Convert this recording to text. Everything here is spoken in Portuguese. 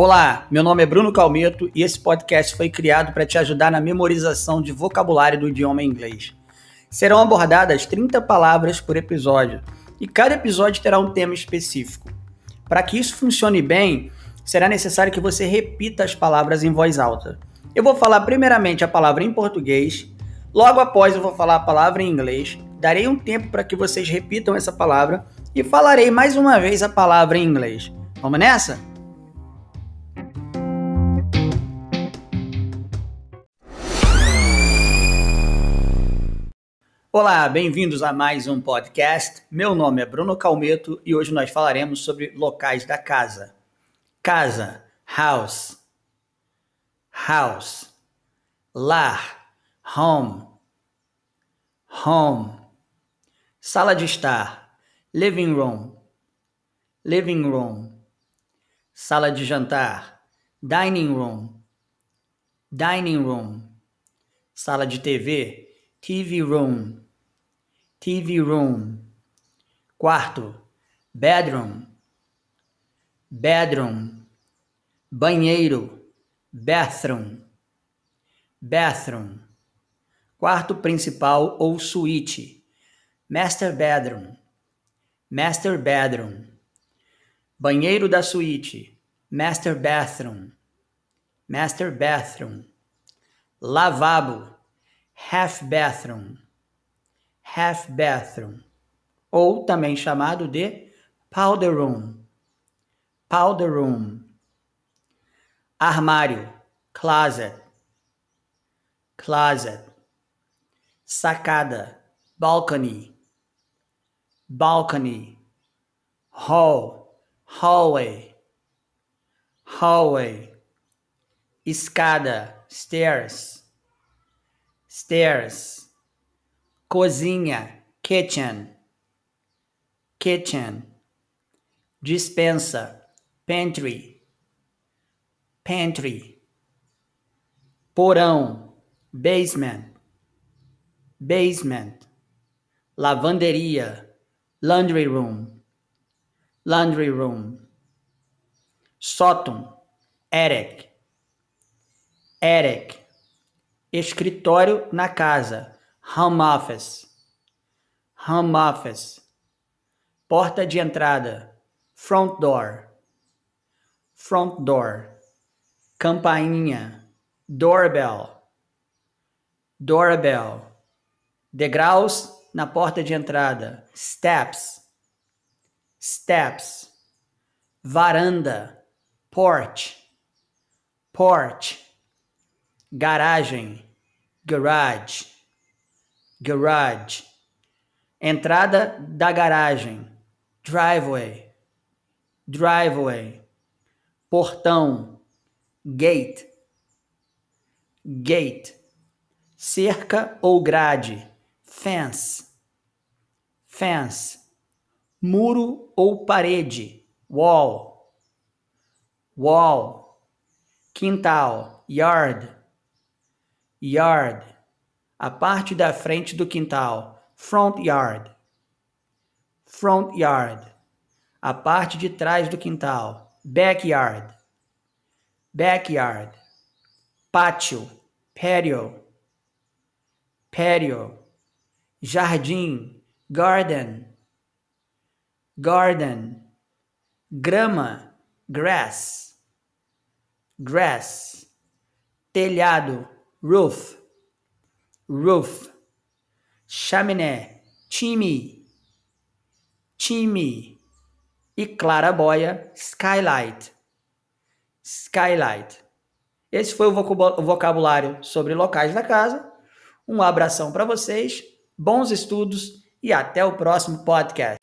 Olá, meu nome é Bruno Calmeto e esse podcast foi criado para te ajudar na memorização de vocabulário do idioma inglês. Serão abordadas 30 palavras por episódio e cada episódio terá um tema específico. Para que isso funcione bem, será necessário que você repita as palavras em voz alta. Eu vou falar primeiramente a palavra em português, logo após eu vou falar a palavra em inglês, darei um tempo para que vocês repitam essa palavra e falarei mais uma vez a palavra em inglês. Vamos nessa? Olá, bem-vindos a mais um podcast. Meu nome é Bruno Calmeto e hoje nós falaremos sobre locais da casa. Casa, house, house, lar, home, home, sala de estar, living room, living room, sala de jantar, dining room, dining room, sala de TV, TV room, TV room. Quarto, bedroom, bedroom. Banheiro, bathroom, bathroom. Quarto principal ou suíte, master bedroom, master bedroom. Banheiro da suíte, master bathroom, master bathroom. Lavabo, half bathroom, half bathroom, ou também chamado de powder room, powder room. Armário, closet, closet. Sacada, balcony, balcony. Hall, hallway, hallway. Escada, stairs stairs, cozinha, kitchen, kitchen, dispensa, pantry, pantry, porão, basement, basement, lavanderia, laundry room, laundry room, sótão, attic, attic Escritório na casa. Home office. Home office. Porta de entrada. Front door. Front door. Campainha. Doorbell. Doorbell. Degraus na porta de entrada. Steps. Steps. Varanda. Porch. Porch garagem, garage, garage, entrada da garagem, driveway, driveway, portão, gate, gate, cerca ou grade, fence, fence, muro ou parede, wall, wall, quintal, yard yard, a parte da frente do quintal, front yard. Front yard, a parte de trás do quintal, backyard. Backyard, pátio, patio. Patio, jardim, garden. Garden, grama, grass. Grass, telhado, roof, roof, chaminé, chimney, chimney e clarabóia, skylight, skylight. Esse foi o vocabulário sobre locais da casa. Um abração para vocês, bons estudos e até o próximo podcast.